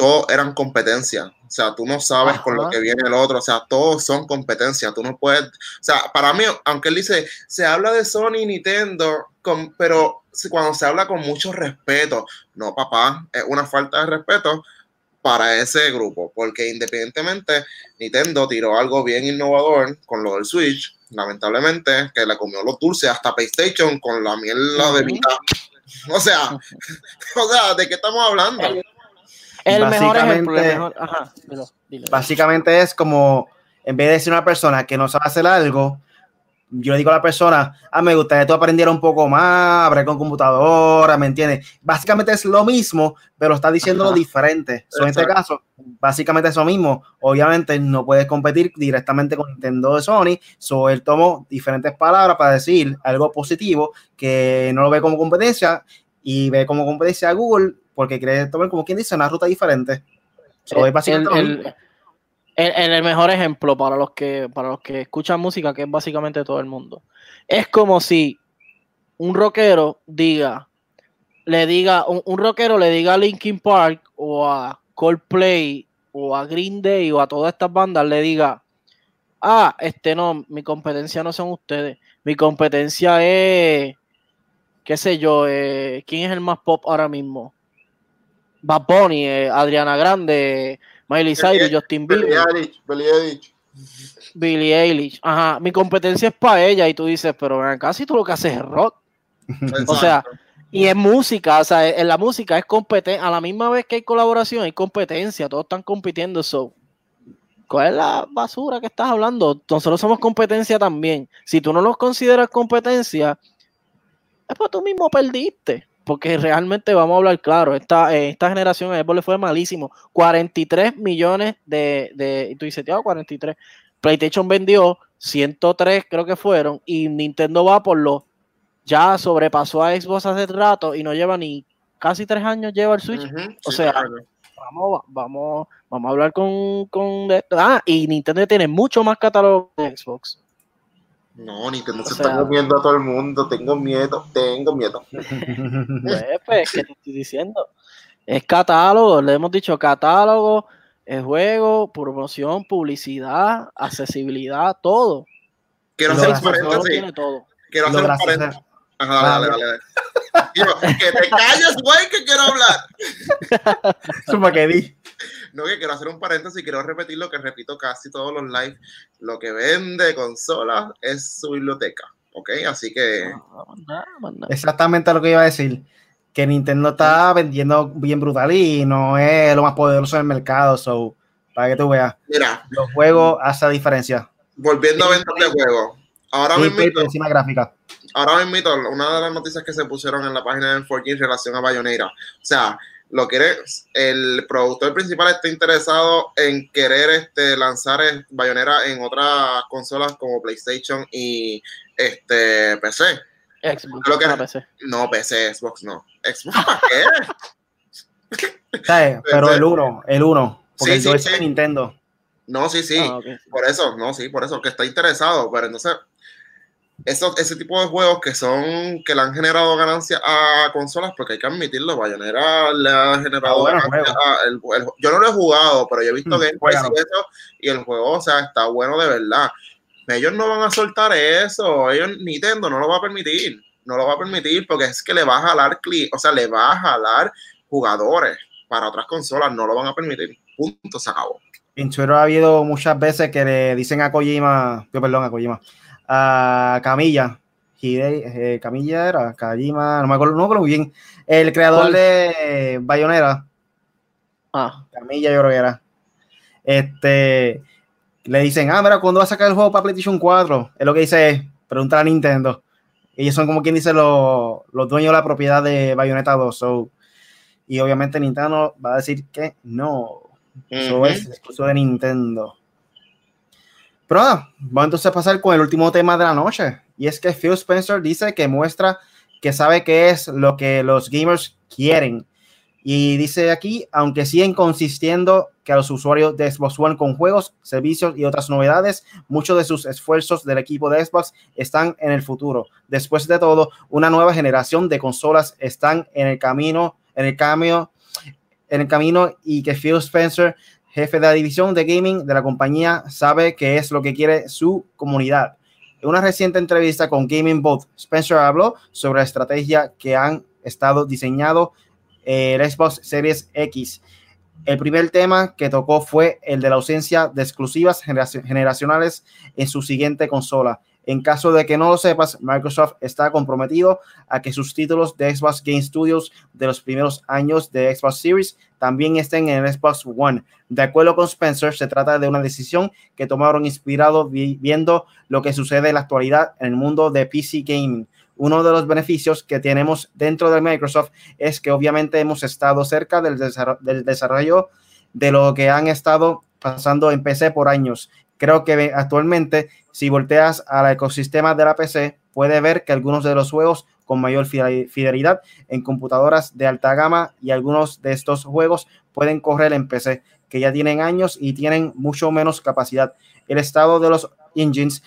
todos eran competencias. O sea, tú no sabes con lo que viene el otro. O sea, todos son competencias. Tú no puedes. O sea, para mí, aunque él dice, se habla de Sony y Nintendo, con, pero cuando se habla con mucho respeto, no, papá, es una falta de respeto para ese grupo. Porque independientemente, Nintendo tiró algo bien innovador con lo del Switch. Lamentablemente, que le comió los dulces hasta PlayStation con la mierda de mitad. O sea, [LAUGHS] o sea, ¿de qué estamos hablando? El mejor ejemplo, Básicamente es como, en vez de decir una persona que no sabe hacer algo, yo le digo a la persona, ah, me gustaría que tú aprendieras un poco más, abrir con computadora, ¿me entiendes? Básicamente es lo mismo, pero está diciendo lo diferente. en este caso, básicamente es lo mismo. Obviamente no puedes competir directamente con Nintendo de Sony, so él tomó diferentes palabras para decir algo positivo que no lo ve como competencia y ve como competencia a Google porque quiere tomar, como quien dice, una ruta diferente. el, el, mejor ejemplo para los que para los que escuchan música, que es básicamente todo el mundo, es como si un rockero diga, le diga, un, rockero le diga a Linkin Park o a Coldplay o a Green Day o a todas estas bandas, le diga, ah, este no, mi competencia no son ustedes, mi competencia es, qué sé yo, eh, ¿quién es el más pop ahora mismo? Bad Bunny, eh, Adriana Grande, Miley Cyrus, Justin Bieber. Billie Eilish, Billie Eilish. Ajá, mi competencia es para ella y tú dices, pero casi tú lo que haces es rock. o sea, y es música, o sea, en la música es competencia, a la misma vez que hay colaboración, hay competencia, todos están compitiendo. So, ¿Cuál es la basura que estás hablando? Nosotros somos competencia también. Si tú no nos consideras competencia, es pues tú mismo perdiste porque realmente vamos a hablar claro, esta, eh, esta generación de Xbox le fue malísimo. 43 millones de, de y tú dices, 43. PlayStation vendió 103, creo que fueron, y Nintendo va por los, ya sobrepasó a Xbox hace rato y no lleva ni casi tres años lleva el Switch. o sea, vamos, vamos, vamos a hablar con, con ah, y Nintendo tiene mucho más catálogo de Xbox. No, Nintendo se está comiendo a todo el mundo. Tengo miedo, tengo miedo. pues, [LAUGHS] pues, ¿qué [LAUGHS] te estoy diciendo? Es catálogo, le hemos dicho catálogo, es juego, promoción, publicidad, accesibilidad, todo. Quiero hacer un paréntesis. Quiero hacer un paréntesis. Ajá, dale, dale, dale. que te [LAUGHS] calles, güey, que quiero hablar. Suma que di. No, que quiero hacer un paréntesis y quiero repetir lo que repito casi todos los live. Lo que vende consolas es su biblioteca. ¿Ok? Así que. Exactamente lo que iba a decir. Que Nintendo está vendiendo bien brutal y no es lo más poderoso del mercado. So, para que tú veas. Mira. Los juegos hace diferencia. Volviendo a vender de juegos. Ahora mismo. Encima gráfica ahora mismo, una de las noticias que se pusieron en la página de 4G en relación a Bayonetta. O sea, lo quiere, el productor principal está interesado en querer este, lanzar Bayonetta en otras consolas como PlayStation y este PC. Xbox, lo que, no PC. No, PC, Xbox no. ¿Xbox [LAUGHS] para qué? Pero el 1, el 1. Porque el 2 es Nintendo. No, sí, sí. Ah, por eso, no, sí, por eso, que está interesado. Pero entonces, eso, ese tipo de juegos que son que le han generado ganancias a consolas, porque hay que admitirlo, Bayonetta le ha generado ah, ganancias el, yo no lo he jugado, pero yo he visto mm, y eso, y el juego, o sea, está bueno de verdad. Ellos no van a soltar eso, ellos Nintendo no lo va a permitir, no lo va a permitir porque es que le va a jalar, o sea, le va a jalar jugadores para otras consolas, no lo van a permitir. Punto, se acabó. En Twitter ha habido muchas veces que le dicen a Kojima, perdón, a Kojima, a Camilla. Eh, Camilla era, Kajima, no me acuerdo, no muy bien. El creador de Bayonera. Ah. Camilla, yo creo que era. Este, le dicen, ah, mira, ¿cuándo va a sacar el juego para PlayStation 4? Es lo que dice, pregunta a Nintendo. Ellos son como quien dice los, los dueños de la propiedad de Bayonetta 2. y obviamente Nintendo va a decir que no. Eso es exclusivo de Nintendo. Pero vamos entonces a pasar con el último tema de la noche. Y es que Phil Spencer dice que muestra que sabe qué es lo que los gamers quieren. Y dice aquí, aunque siguen consistiendo que a los usuarios de Xbox One con juegos, servicios y otras novedades, muchos de sus esfuerzos del equipo de Xbox están en el futuro. Después de todo, una nueva generación de consolas están en el camino, en el cambio, en el camino y que Phil Spencer jefe de la división de gaming de la compañía, sabe que es lo que quiere su comunidad. En una reciente entrevista con Gaming Bot, Spencer habló sobre la estrategia que han estado diseñando el Xbox Series X. El primer tema que tocó fue el de la ausencia de exclusivas generacionales en su siguiente consola. En caso de que no lo sepas, Microsoft está comprometido a que sus títulos de Xbox Game Studios de los primeros años de Xbox Series también estén en el Xbox One. De acuerdo con Spencer, se trata de una decisión que tomaron inspirado viendo lo que sucede en la actualidad en el mundo de PC gaming. Uno de los beneficios que tenemos dentro de Microsoft es que obviamente hemos estado cerca del, del desarrollo de lo que han estado pasando en PC por años. Creo que actualmente si volteas al ecosistema de la PC, puede ver que algunos de los juegos con mayor fidelidad en computadoras de alta gama y algunos de estos juegos pueden correr en PC, que ya tienen años y tienen mucho menos capacidad. El estado de los engines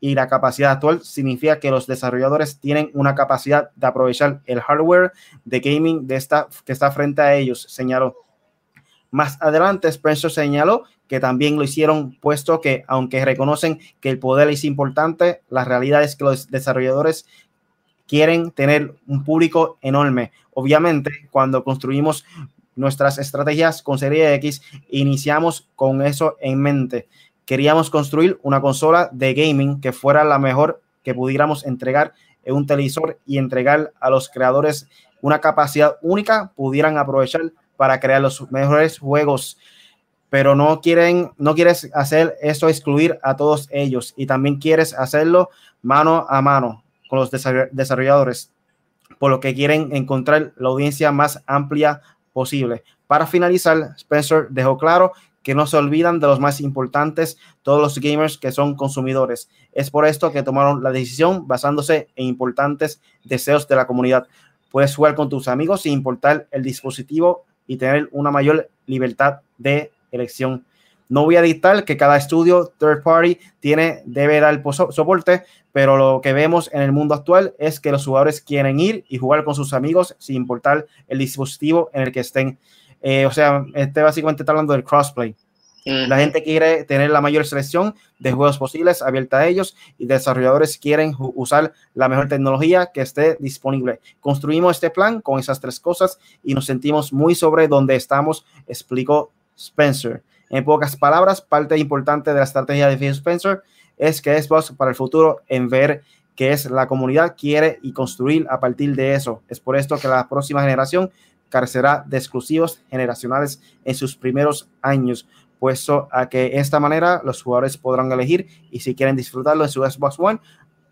y la capacidad actual significa que los desarrolladores tienen una capacidad de aprovechar el hardware de gaming de esta, que está frente a ellos, señaló. Más adelante, Spencer señaló que también lo hicieron, puesto que aunque reconocen que el poder es importante, la realidad es que los desarrolladores quieren tener un público enorme. Obviamente, cuando construimos nuestras estrategias con Serie X, iniciamos con eso en mente. Queríamos construir una consola de gaming que fuera la mejor que pudiéramos entregar en un televisor y entregar a los creadores una capacidad única, pudieran aprovechar para crear los mejores juegos pero no quieren, no quieres hacer eso, excluir a todos ellos y también quieres hacerlo mano a mano con los desarrolladores, por lo que quieren encontrar la audiencia más amplia posible. Para finalizar, Spencer dejó claro que no se olvidan de los más importantes, todos los gamers que son consumidores. Es por esto que tomaron la decisión basándose en importantes deseos de la comunidad. Puedes jugar con tus amigos sin importar el dispositivo y tener una mayor libertad de elección. No voy a dictar que cada estudio third party tiene, debe dar soporte, pero lo que vemos en el mundo actual es que los jugadores quieren ir y jugar con sus amigos sin importar el dispositivo en el que estén. Eh, o sea, este básicamente está hablando del crossplay. La gente quiere tener la mayor selección de juegos posibles abierta a ellos y desarrolladores quieren usar la mejor tecnología que esté disponible. Construimos este plan con esas tres cosas y nos sentimos muy sobre donde estamos, explicó Spencer. En pocas palabras, parte importante de la estrategia de Phil Spencer es que Xbox para el futuro en ver qué es la comunidad quiere y construir a partir de eso. Es por esto que la próxima generación carecerá de exclusivos generacionales en sus primeros años puesto a que esta manera los jugadores podrán elegir y si quieren disfrutarlo en su Xbox One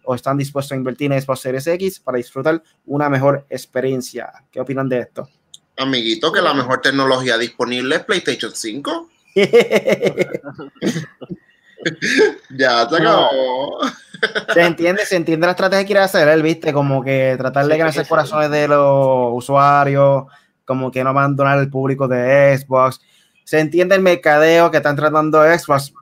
o están dispuestos a invertir en Xbox Series X para disfrutar una mejor experiencia. ¿Qué opinan de esto? Amiguito, que la mejor tecnología disponible es PlayStation 5. [LAUGHS] ya se acabó. Se entiende, se entiende la estrategia que quiere hacer él, viste, como que tratar de ganarse corazones de los usuarios, como que no abandonar el público de Xbox. Se entiende el mercadeo que están tratando Xbox,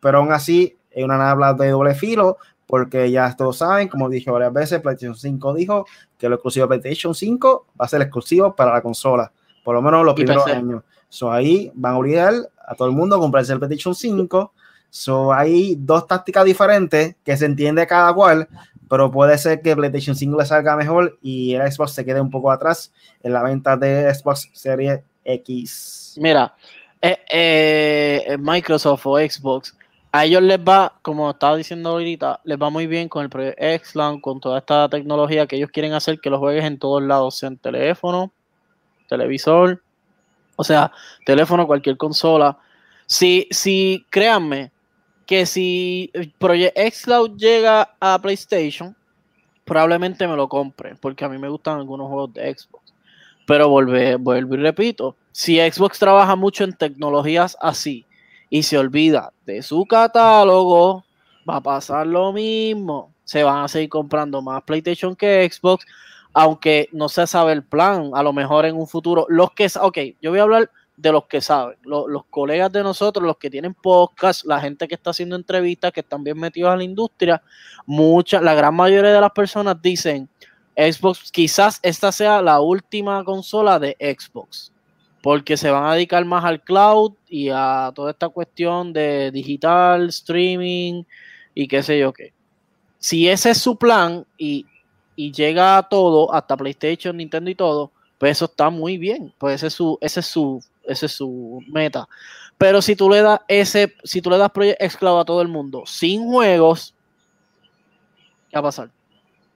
pero aún así es una habla de doble filo, porque ya todos saben, como dije varias veces, PlayStation 5 dijo que lo exclusivo de PlayStation 5 va a ser exclusivo para la consola, por lo menos los primeros años. So ahí van a obligar a todo el mundo a comprarse el PlayStation 5. So hay dos tácticas diferentes que se entiende cada cual, pero puede ser que PlayStation 5 le salga mejor y el Xbox se quede un poco atrás en la venta de Xbox Series X. Mira, eh, eh, Microsoft o Xbox, a ellos les va, como estaba diciendo ahorita, les va muy bien con el proyecto Xland, con toda esta tecnología que ellos quieren hacer que los juegues en todos lados, sea en teléfono, televisor, o sea, teléfono, cualquier consola. Si, si, créanme, que si Project Xcloud llega a PlayStation, probablemente me lo compre, porque a mí me gustan algunos juegos de Xbox. Pero vuelvo y repito, si Xbox trabaja mucho en tecnologías así y se olvida de su catálogo, va a pasar lo mismo. Se van a seguir comprando más PlayStation que Xbox, aunque no se sabe el plan. A lo mejor en un futuro, los que, ok, yo voy a hablar de los que saben, los, colegas de nosotros, los que tienen podcast, la gente que está haciendo entrevistas, que están bien metidos a la industria, mucha, la gran mayoría de las personas dicen, Xbox, quizás esta sea la última consola de Xbox porque se van a dedicar más al cloud y a toda esta cuestión de digital, streaming y qué sé yo qué. Si ese es su plan y, llega a todo, hasta PlayStation, Nintendo y todo, pues eso está muy bien. Pues ese es su, ese es su, ese es su meta. Pero si tú le das ese, si tú le das Project Cloud a todo el mundo sin juegos, ¿qué va a pasar?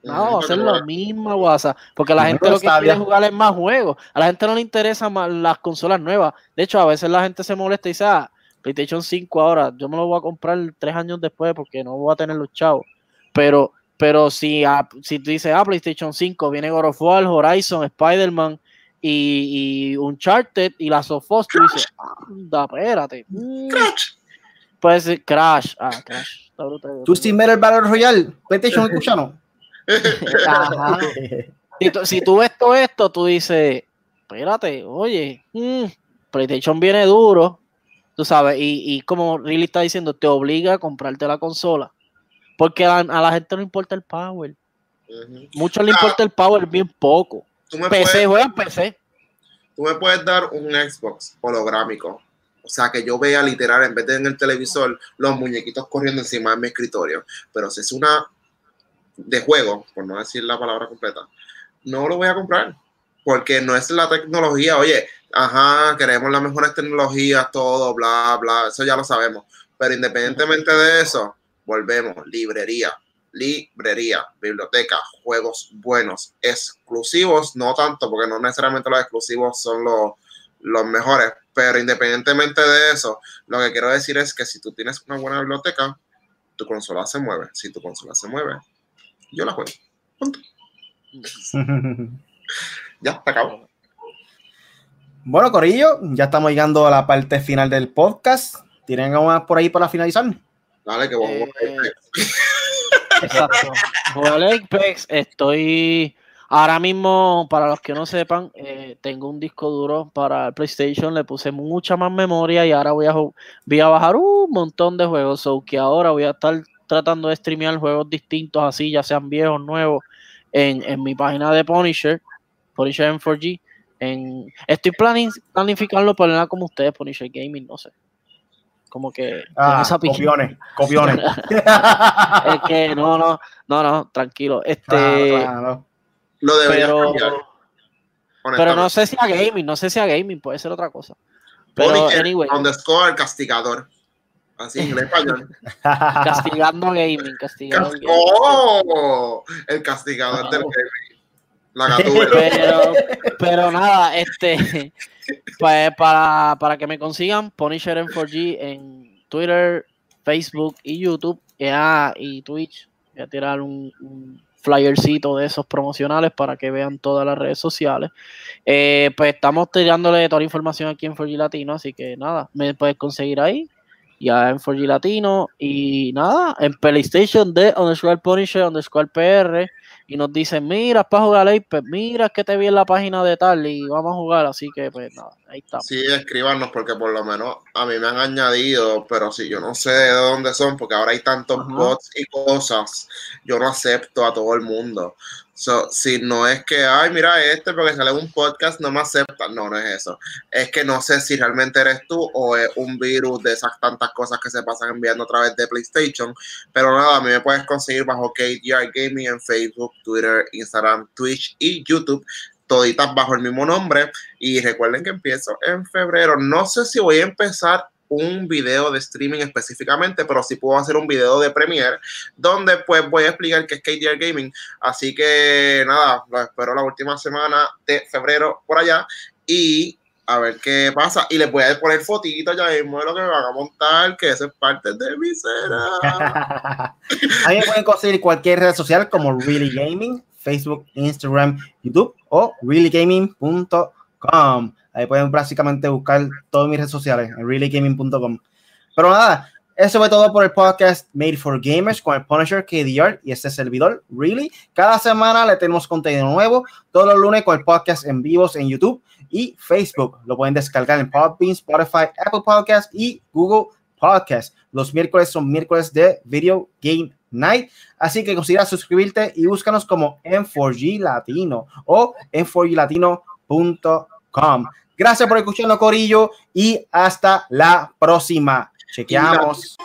No, ser lo mismo, WhatsApp. Porque la gente lo que quiere jugar es más juegos. A la gente no le interesan más las consolas nuevas. De hecho, a veces la gente se molesta y dice, ah, PlayStation 5 ahora, yo me lo voy a comprar tres años después porque no voy a tener los chavos. Pero, pero si, si tú dices, ah, PlayStation 5, viene God of War, Horizon, Spider-Man y, y Uncharted y las of Us, tú dices, anda, espérate. Mm. Crash. Puede ser Crash. Ah, Crash. ¿Tú Steam el Battle Royale? PlayStation, [LAUGHS] Si, tú, ves todo esto, tú dices, espérate, oye, mm, PlayStation viene duro, tú sabes, y, como Riley está diciendo, te obliga a comprarte la consola. Porque a, la gente no importa el power. Mucho le importa el power, bien poco. PC, juega PC. Tú me puedes dar un Xbox holográmico. O sea, que yo vea literal, en vez de en el televisor, los muñequitos corriendo encima de mi escritorio. Pero si es una de juego, por no decir la palabra completa, no lo voy a comprar. Porque no es la tecnología, oye, ajá, queremos las mejores tecnologías, todo, bla, bla, eso ya lo sabemos. Pero independientemente de eso, volvemos, librería, librería, biblioteca, juegos buenos, exclusivos, no tanto, porque no necesariamente los exclusivos son los, los mejores, pero independientemente de eso, lo que quiero decir es que si tú tienes una buena biblioteca, tu consola se mueve. Si tu consola se mueve, yo la juego. [LAUGHS] ya, te acabo. Bueno, Corillo, ya estamos llegando a la parte final del podcast. ¿Tienen algo más por ahí para finalizar? Dale, que vamos eh, Exacto. Voy a Apex, estoy Ahora mismo, para los que no sepan, eh, tengo un disco duro para el PlayStation, le puse mucha más memoria y ahora voy a, voy a bajar un montón de juegos, so que ahora voy a estar tratando de streamear juegos distintos así, ya sean viejos, nuevos, en, en mi página de Punisher, Punisher M4G. En, estoy planificando ponerla como ustedes, Punisher Gaming, no sé como que ah, copiones, copiones. [LAUGHS] es que no, no, no, no, tranquilo. Este, Lo pero, pero no sé si a gaming, no sé si a gaming, puede ser otra cosa. Pero anyway. Underscore el castigador. Así en español. [LAUGHS] castigando gaming, castigando gaming. ¡Oh! El castigador del gaming. La [LAUGHS] pero, pero nada, este [LAUGHS] pues para, para que me consigan, Punisher en 4G en Twitter, Facebook y YouTube ah, y Twitch. Voy a tirar un, flyercito de esos promocionales para que vean todas las redes sociales. Eh, pues estamos tirándole toda la información aquí en 4G Latino, así que nada, me puedes conseguir ahí. Ya en 4G Latino y nada, en PlayStation de underscore Punisher underscore PR y nos dicen, mira, para jugar Apex, mira que te vi en la página de tal y vamos a jugar, así que pues nada, ahí está. Sí, escríbanos porque por lo menos a mí me han añadido, pero si yo no sé de dónde son, porque ahora hay tantos bots y cosas, yo no acepto a todo el mundo. So, si no es que, ay, mira este, porque sale un podcast, no me acepta. No, no es eso. Es que no sé si realmente eres tú o es un virus de esas tantas cosas que se pasan enviando a través de PlayStation. Pero nada, a mí me puedes conseguir bajo KDR Gaming en Facebook, Twitter, Instagram, Twitch y YouTube toditas bajo el mismo nombre. Y recuerden que empiezo en febrero. No sé si voy a empezar un video de streaming específicamente, pero sí puedo hacer un video de Premiere donde pues voy a explicar qué es KDR Gaming. Así que nada, lo espero la última semana de febrero por allá y a ver qué pasa. Y les voy a poner fotitos ya mismo de lo que me van a montar, que eso es parte de mi cena. [LAUGHS] Ahí pueden conseguir cualquier red social como Really Gaming, Facebook, Instagram, YouTube o reallygaming.com. Ahí pueden básicamente buscar todas mis redes sociales en reallygaming.com. Pero nada, eso fue todo por el podcast Made for Gamers con el Punisher KDR y este servidor, Really. Cada semana le tenemos contenido nuevo, todos los lunes con el podcast en vivos en YouTube y Facebook. Lo pueden descargar en Podbean, Spotify, Apple Podcast y Google Podcast. Los miércoles son miércoles de Video Game Night. Así que considera suscribirte y búscanos como M4G Latino o m4glatino.com. Gracias por escucharnos, Corillo, y hasta la próxima. Chequeamos.